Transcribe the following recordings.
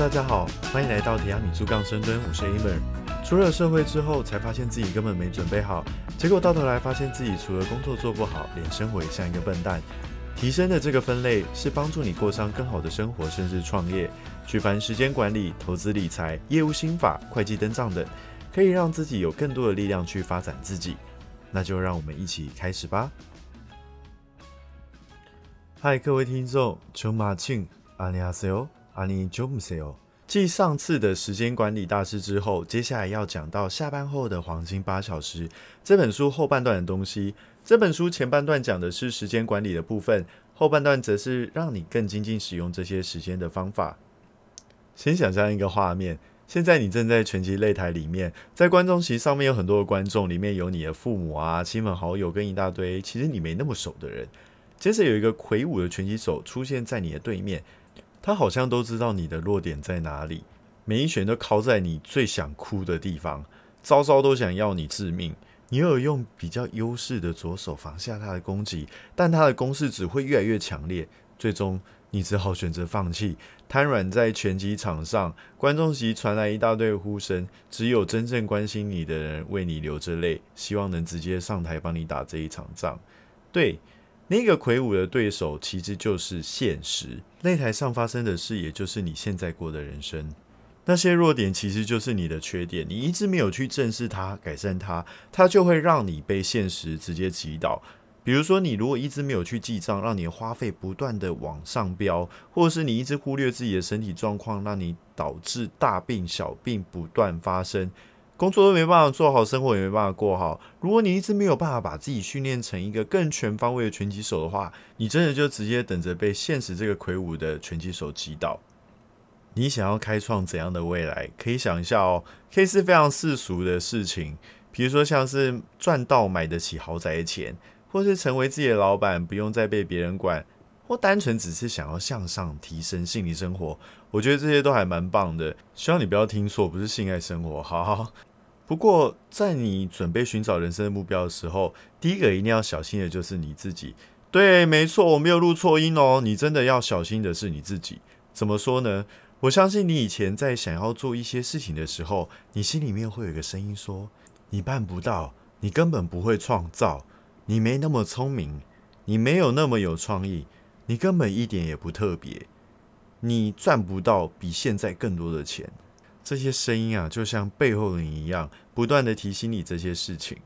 大家好，欢迎来到提亚米苏杠深蹲，我是 Amer。出了社会之后，才发现自己根本没准备好，结果到头来发现自己除了工作做不好，连生活也像一个笨蛋。提升的这个分类是帮助你过上更好的生活，甚至创业。举凡时间管理、投资理财、业务心法、会计登账等，可以让自己有更多的力量去发展自己。那就让我们一起开始吧。嗨，各位听众，周马庆，阿尼阿塞哦。阿尼조무세 요。 继上次的时间管理大师之后，接下来要讲到下班后的黄金八小时这本书后半段的东西。这本书前半段讲的是时间管理的部分，后半段则是让你更精进使用这些时间的方法。先想象一个画面，现在你正在拳击擂台里面，在观众席上面有很多的观众，里面有你的父母啊、亲朋好友跟一大堆其实你没那么熟的人。接着有一个魁梧的拳击手出现在你的对面。 他好像都知道你的弱点在哪里，每一拳都敲在你最想哭的地方，招招都想要你致命。你有用比较优势的左手防下他的攻击，但他的攻势只会越来越强烈，最终你只好选择放弃，瘫软在拳击场上。观众席传来一大堆呼声，只有真正关心你的人为你流着泪，希望能直接上台帮你打这一场仗。对。那个魁梧的对手其实就是现实，擂台上发生的事，也就是你现在过的人生。那些弱点其实就是你的缺点，你一直没有去正视它、改善它，它就会让你被现实直接击倒。比如说，你如果一直没有去记账，让你花费不断的往上飙，或者是你一直忽略自己的身体状况，让你导致大病小病不断发生。工作都没办法做好，生活也没办法过好。如果你一直没有办法把自己训练成一个更全方位的拳击手的话，你真的就直接等着被现实这个魁梧的拳击手击倒。你想要开创怎样的未来？可以想一下哦，可以是非常世俗的事情，比如说像是赚到买得起豪宅的钱，或是成为自己的老板，不用再被别人管，或单纯只是想要向上提升心理生活。我觉得这些都还蛮棒的。希望你不要听错，不是性爱生活，好好。不过，在你准备寻找人生的目标的时候，第一个一定要小心的就是你自己。对，没错，我没有录错音哦。你真的要小心的是你自己。怎么说呢？我相信你以前在想要做一些事情的时候，你心里面会有一个声音说：“你办不到，你根本不会创造，你没那么聪明，你没有那么有创意，你根本一点也不特别，你赚不到比现在更多的钱。”这些声音啊，就像背后人一样，不断的提醒你这些事情。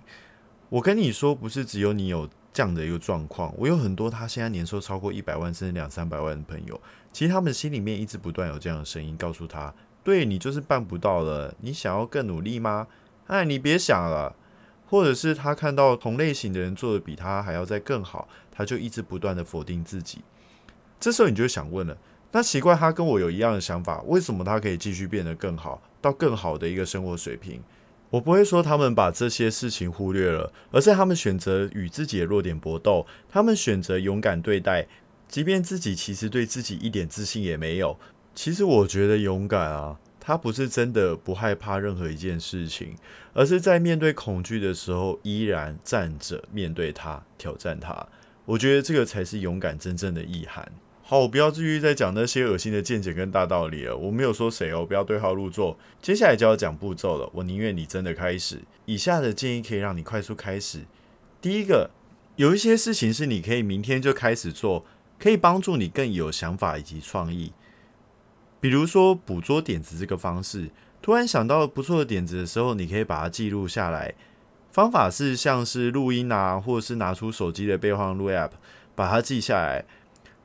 我跟你说，不是只有你有这样的一个状况，我有很多他现在年收超过一百万甚至两三百万的朋友，其实他们心里面一直不断有这样的声音，告诉他：对你就是办不到了，你想要更努力吗？哎，你别想了。或者是他看到同类型的人做的比他还要再更好，他就一直不断的否定自己。这时候你就想问了。那奇怪，他跟我有一样的想法，为什么他可以继续变得更好，到更好的一个生活水平？我不会说他们把这些事情忽略了，而是他们选择与自己的弱点搏斗，他们选择勇敢对待，即便自己其实对自己一点自信也没有。其实我觉得勇敢啊，他不是真的不害怕任何一件事情，而是在面对恐惧的时候依然站着面对它，挑战它。我觉得这个才是勇敢真正的意涵。好，我不要继续再讲那些恶心的见解跟大道理了。我没有说谁哦，不要对号入座。接下来就要讲步骤了。我宁愿你真的开始。以下的建议可以让你快速开始。第一个，有一些事情是你可以明天就开始做，可以帮助你更有想法以及创意。比如说捕捉点子这个方式，突然想到不错的点子的时候，你可以把它记录下来。方法是像是录音啊，或者是拿出手机的备忘录 App，把它记下来。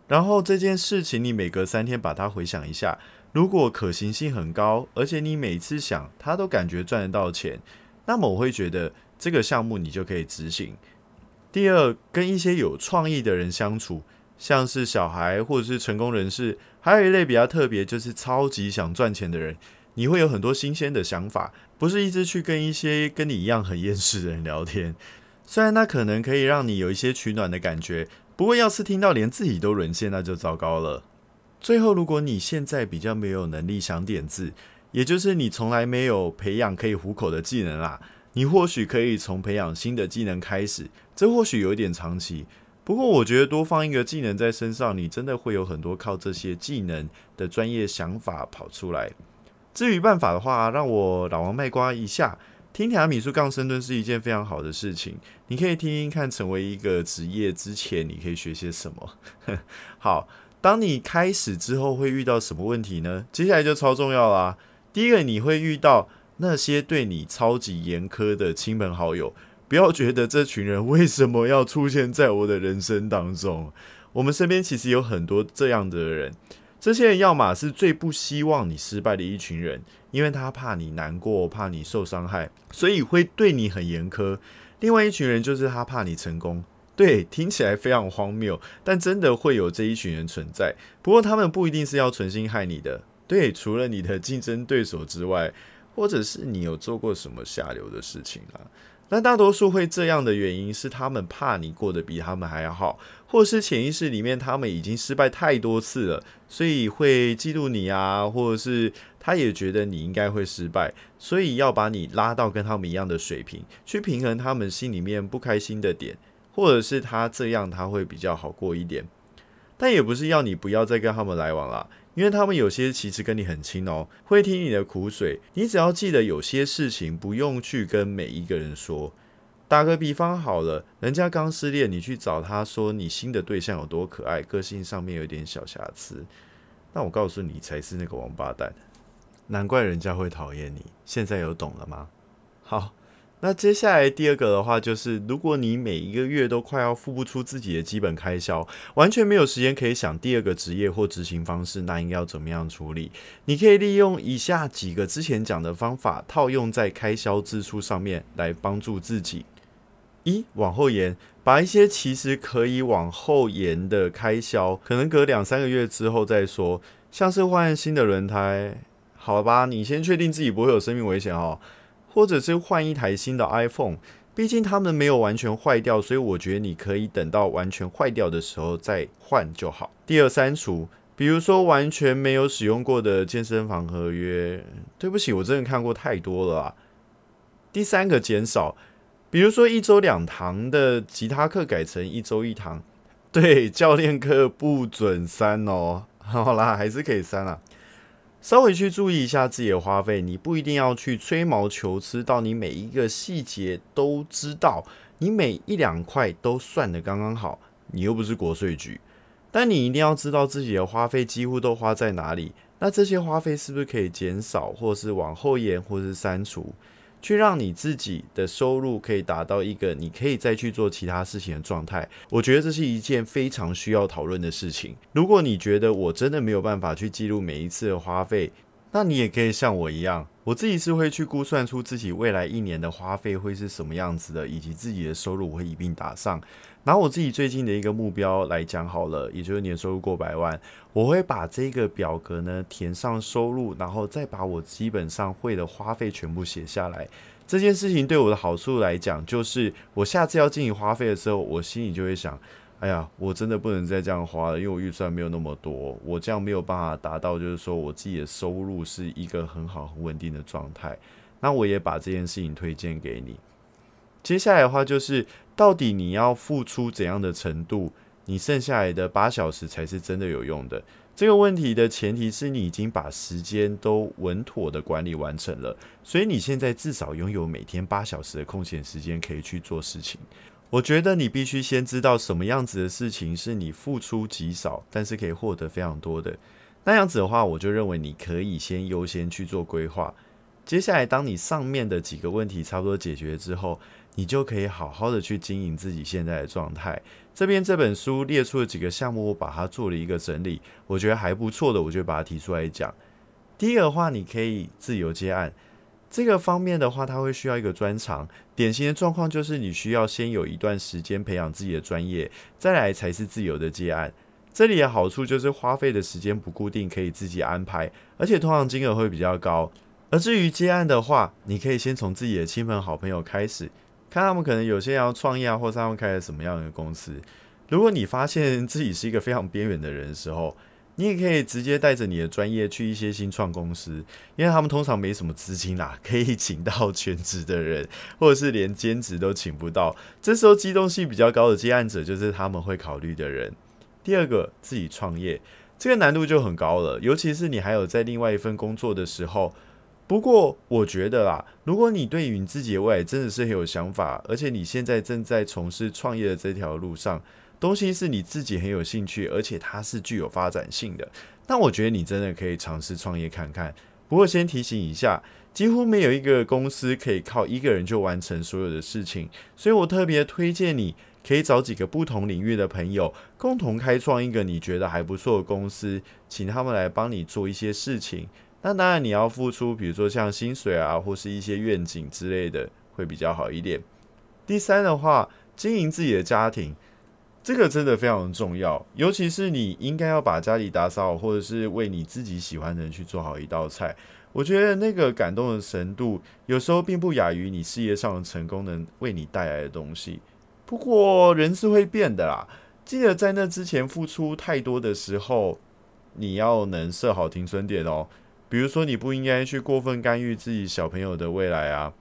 然后这件事情，你每隔三天把它回想一下，如果可行性很高，而且你每次想它都感觉赚得到钱，那么我会觉得这个项目你就可以执行。第二，跟一些有创意的人相处，像是小孩或者是成功人士，还有一类比较特别，就是超级想赚钱的人，你会有很多新鲜的想法，不是一直去跟一些跟你一样很厌世的人聊天，虽然那可能可以让你有一些取暖的感觉。不过，要是听到连自己都沦陷，那就糟糕了。最后，如果你现在比较没有能力想点字，也就是你从来没有培养可以糊口的技能啦，你或许可以从培养新的技能开始。这或许有一点长期，不过我觉得多放一个技能在身上，你真的会有很多靠这些技能的专业想法跑出来。至于办法的话，让我老王卖瓜一下。听提米数杠深蹲是一件非常好的事情，你可以听听看，成为一个职业之前，你可以学些什么。好，当你开始之后会遇到什么问题呢？接下来就超重要啦。第一个，你会遇到那些对你超级严苛的亲朋好友，不要觉得这群人为什么要出现在我的人生当中。我们身边其实有很多这样的人。这些人要么是最不希望你失败的一群人，因为他怕你难过，怕你受伤害，所以会对你很严苛。另外一群人就是他怕你成功。对，听起来非常荒谬，但真的会有这一群人存在。不过他们不一定是要存心害你的。对，除了你的竞争对手之外，或者是你有做过什么下流的事情啊？但大多数会这样的原因是，他们怕你过得比他们还要好，或是潜意识里面他们已经失败太多次了，所以会嫉妒你啊，或者是他也觉得你应该会失败，所以要把你拉到跟他们一样的水平，去平衡他们心里面不开心的点，或者是他这样他会比较好过一点。但也不是要你不要再跟他们来往了。因为他们有些其实跟你很亲哦，会听你的苦水。你只要记得有些事情不用去跟每一个人说。打个比方好了，人家刚失恋，你去找他说你新的对象有多可爱，个性上面有点小瑕疵，那我告诉你才是那个王八蛋。难怪人家会讨厌你。现在有懂了吗？好。那接下来第二个的话，就是如果你每一个月都快要付不出自己的基本开销，完全没有时间可以想第二个职业或执行方式，那应该要怎么样处理？你可以利用以下几个之前讲的方法，套用在开销支出上面来帮助自己。一往后延，把一些其实可以往后延的开销，可能隔两三个月之后再说，像是换新的轮胎，好吧，你先确定自己不会有生命危险哦。或者是换一台新的 iPhone，毕竟他们没有完全坏掉，所以我觉得你可以等到完全坏掉的时候再换就好。第二，删除，比如说完全没有使用过的健身房合约，对不起，我真的看过太多了啊。第三个，减少，比如说一周两堂的吉他课改成一周一堂，对，教练课不准删哦。好啦，还是可以删啊。稍微去注意一下自己的花费，你不一定要去吹毛求疵到你每一个细节都知道，你每一两块都算的刚刚好，你又不是国税局，但你一定要知道自己的花费几乎都花在哪里，那这些花费是不是可以减少，或是往后延，或是删除？去让你自己的收入可以达到一个你可以再去做其他事情的状态，我觉得这是一件非常需要讨论的事情。如果你觉得我真的没有办法去记录每一次的花费，那你也可以像我一样，我自己是会去估算出自己未来一年的花费会是什么样子的，以及自己的收入我会一并打上。拿我自己最近的一个目标来讲好了，也就是年收入过百万，我会把这个表格呢填上收入，然后再把我基本上会的花费全部写下来。这件事情对我的好处来讲，就是我下次要进行花费的时候，我心里就会想：哎呀，我真的不能再这样花了，因为我预算没有那么多，我这样没有办法达到，就是说我自己的收入是一个很好、很稳定的状态。那我也把这件事情推荐给你。接下来的话就是，到底你要付出怎样的程度，你剩下来的八小时才是真的有用的？这个问题的前提是你已经把时间都稳妥的管理完成了，所以你现在至少拥有每天八小时的空闲时间可以去做事情。我觉得你必须先知道什么样子的事情是你付出极少，但是可以获得非常多的。那样子的话，我就认为你可以先优先去做规划。接下来，当你上面的几个问题差不多解决之后，你就可以好好的去经营自己现在的状态。这边这本书列出了几个项目，我把它做了一个整理，我觉得还不错的，我就把它提出来讲。第一个的话，你可以自由接案，这个方面的话，它会需要一个专长。典型的状况就是你需要先有一段时间培养自己的专业，再来才是自由的接案。这里的好处就是花费的时间不固定，可以自己安排，而且通常金额会比较高。而至于接案的话，你可以先从自己的亲朋好朋友开始。看他们可能有些要创业啊，或者他们开了什么样的公司。如果你发现自己是一个非常边缘的人的时候，你也可以直接带着你的专业去一些新创公司，因为他们通常没什么资金啦，可以请到全职的人，或者是连兼职都请不到。这时候机动性比较高的接案者就是他们会考虑的人。第二个，自己创业，这个难度就很高了，尤其是你还有在另外一份工作的时候。不过我觉得啦，如果你对于你自己的未来真的是很有想法，而且你现在正在从事创业的这条路上。东西是你自己很有兴趣，而且它是具有发展性的。那我觉得你真的可以尝试创业看看。不过先提醒一下，几乎没有一个公司可以靠一个人就完成所有的事情，所以我特别推荐你可以找几个不同领域的朋友，共同开创一个你觉得还不错的公司，请他们来帮你做一些事情。那当然你要付出，比如说像薪水啊，或是一些愿景之类的，会比较好一点。第三的话，经营自己的家庭。这个真的非常重要，尤其是你应该要把家里打扫，或者是为你自己喜欢的人去做好一道菜。我觉得那个感动的程度，有时候并不亚于你事业上的成功能为你带来的东西。不过人是会变的啦，记得在那之前付出太多的时候，你要能设好停损点哦。比如说，你不应该去过分干预自己小朋友的未来啊。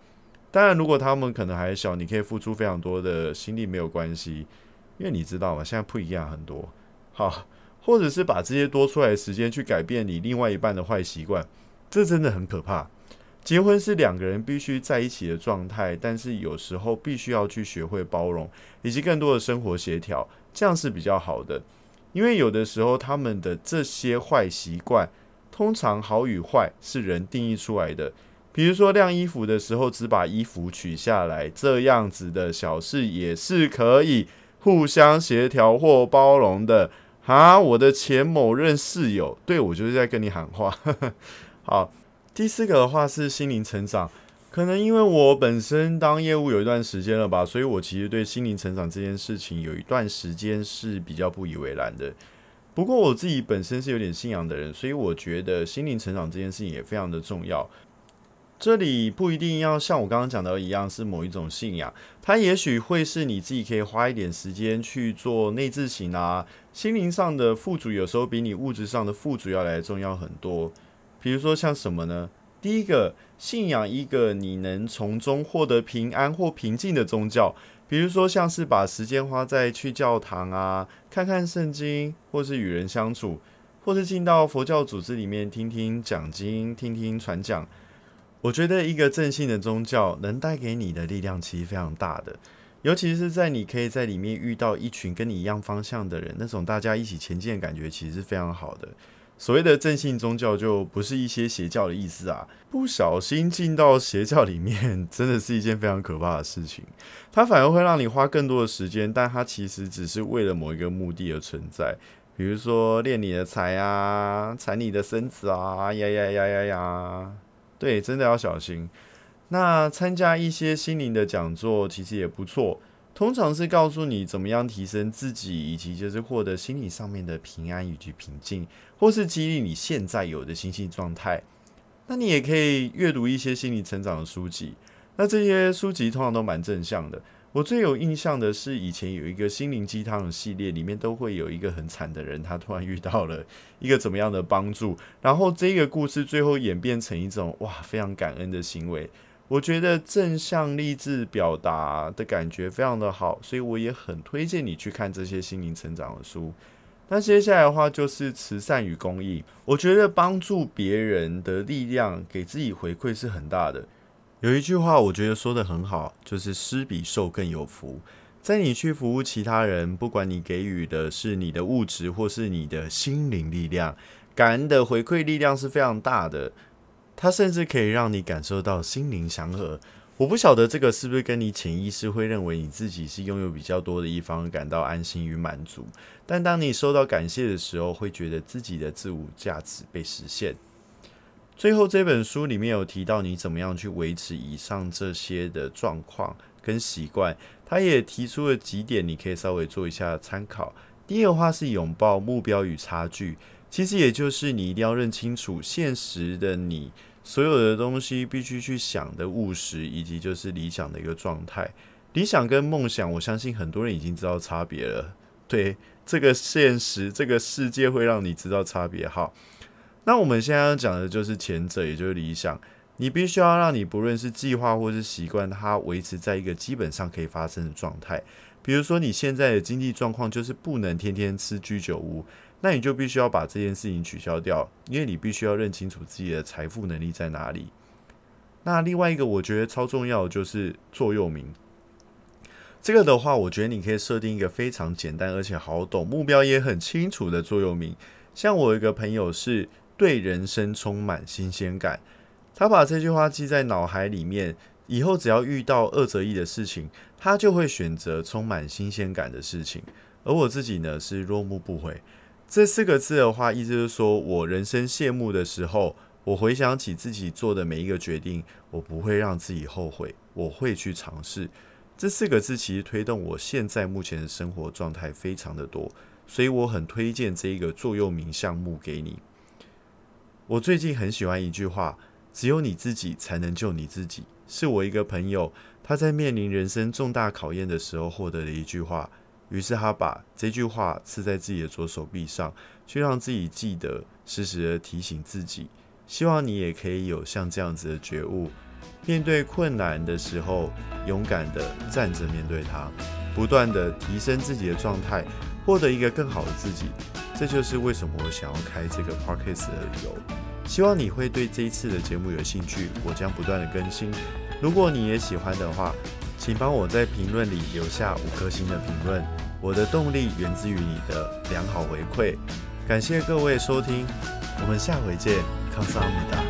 当然，如果他们可能还小，你可以付出非常多的心力，没有关系。因为你知道吗？现在不一样很多，好，或者是把这些多出来的时间去改变你另外一半的坏习惯，这真的很可怕。结婚是两个人必须在一起的状态，但是有时候必须要去学会包容，以及更多的生活协调，这样是比较好的。因为有的时候他们的这些坏习惯，通常好与坏是人定义出来的。比如说晾衣服的时候只把衣服取下来，这样子的小事也是可以。互相协调或包容的啊，我的前某任室友，对我就是在跟你喊话。好，第四个的话是心灵成长，可能因为我本身当业务有一段时间了吧，所以我其实对心灵成长这件事情有一段时间是比较不以为然的。不过我自己本身是有点信仰的人，所以我觉得心灵成长这件事情也非常的重要。这里不一定要像我刚刚讲的一样是某一种信仰，它也许会是你自己可以花一点时间去做内自省啊，心灵上的富足有时候比你物质上的富足要来重要很多。比如说像什么呢？第一个，信仰一个你能从中获得平安或平静的宗教，比如说像是把时间花在去教堂啊，看看圣经，或是与人相处，或是进到佛教组织里面听听讲经，听听传讲。我觉得一个正信的宗教能带给你的力量其实非常大的，尤其是在你可以在里面遇到一群跟你一样方向的人，那种大家一起前进的感觉其实是非常好的。所谓的正信宗教就不是一些邪教的意思啊，不小心进到邪教里面真的是一件非常可怕的事情，它反而会让你花更多的时间，但它其实只是为了某一个目的而存在，比如说练你的财啊，缠你的身子啊，呀呀呀呀呀。对，真的要小心。那参加一些心灵的讲座其实也不错，通常是告诉你怎么样提升自己，以及就是获得心理上面的平安以及平静，或是激励你现在有的心性状态。那你也可以阅读一些心理成长的书籍，那这些书籍通常都蛮正向的。我最有印象的是，以前有一个心灵鸡汤的系列，里面都会有一个很惨的人，他突然遇到了一个怎么样的帮助，然后这个故事最后演变成一种哇非常感恩的行为。我觉得正向励志表达的感觉非常的好，所以我也很推荐你去看这些心灵成长的书。那接下来的话就是慈善与公益，我觉得帮助别人的力量，给自己回馈是很大的。有一句话，我觉得说的很好，就是施比受更有福。在你去服务其他人，不管你给予的是你的物质，或是你的心灵力量，感恩的回馈力量是非常大的。它甚至可以让你感受到心灵祥和。我不晓得这个是不是跟你潜意识会认为你自己是拥有比较多的一方感到安心与满足，但当你收到感谢的时候，会觉得自己的自我价值被实现。最后这本书里面有提到你怎么样去维持以上这些的状况跟习惯，他也提出了几点，你可以稍微做一下参考。第一个话是拥抱目标与差距，其实也就是你一定要认清楚现实的你所有的东西必须去想的务实，以及就是理想的一个状态。理想跟梦想，我相信很多人已经知道差别了。对，这个现实，这个世界会让你知道差别。好，那我们现在要讲的就是前者，也就是理想。你必须要让你不论是计划或是习惯，它维持在一个基本上可以发生的状态。比如说，你现在的经济状况就是不能天天吃居酒屋，那你就必须要把这件事情取消掉，因为你必须要认清楚自己的财富能力在哪里。那另外一个我觉得超重要的就是座右铭。这个的话，我觉得你可以设定一个非常简单而且好懂、目标也很清楚的座右铭。像我一个朋友是对人生充满新鲜感。他把这句话记在脑海里面，以后只要遇到二择一的事情，他就会选择充满新鲜感的事情。而我自己呢，是落幕不悔。这四个字的话，意思就是说我人生谢幕的时候，我回想起自己做的每一个决定，我不会让自己后悔，我会去尝试。这四个字其实推动我现在目前的生活状态非常的多，所以我很推荐这一个座右铭项目给你。我最近很喜欢一句话。只有你自己才能救你自己，是我一个朋友他在面临人生重大考验的时候获得的一句话。于是他把这句话刺在自己的左手臂上，去让自己记得，时时的提醒自己。希望你也可以有像这样子的觉悟，面对困难的时候，勇敢的站着面对它，不断的提升自己的状态，获得一个更好的自己。这就是为什么我想要开这个 podcast 的理由。希望你会对这一次的节目有兴趣，我将不断的更新。如果你也喜欢的话，请帮我在评论里留下五颗星的评论。我的动力源自于你的良好回馈。感谢各位收听，我们下回见，康萨米达。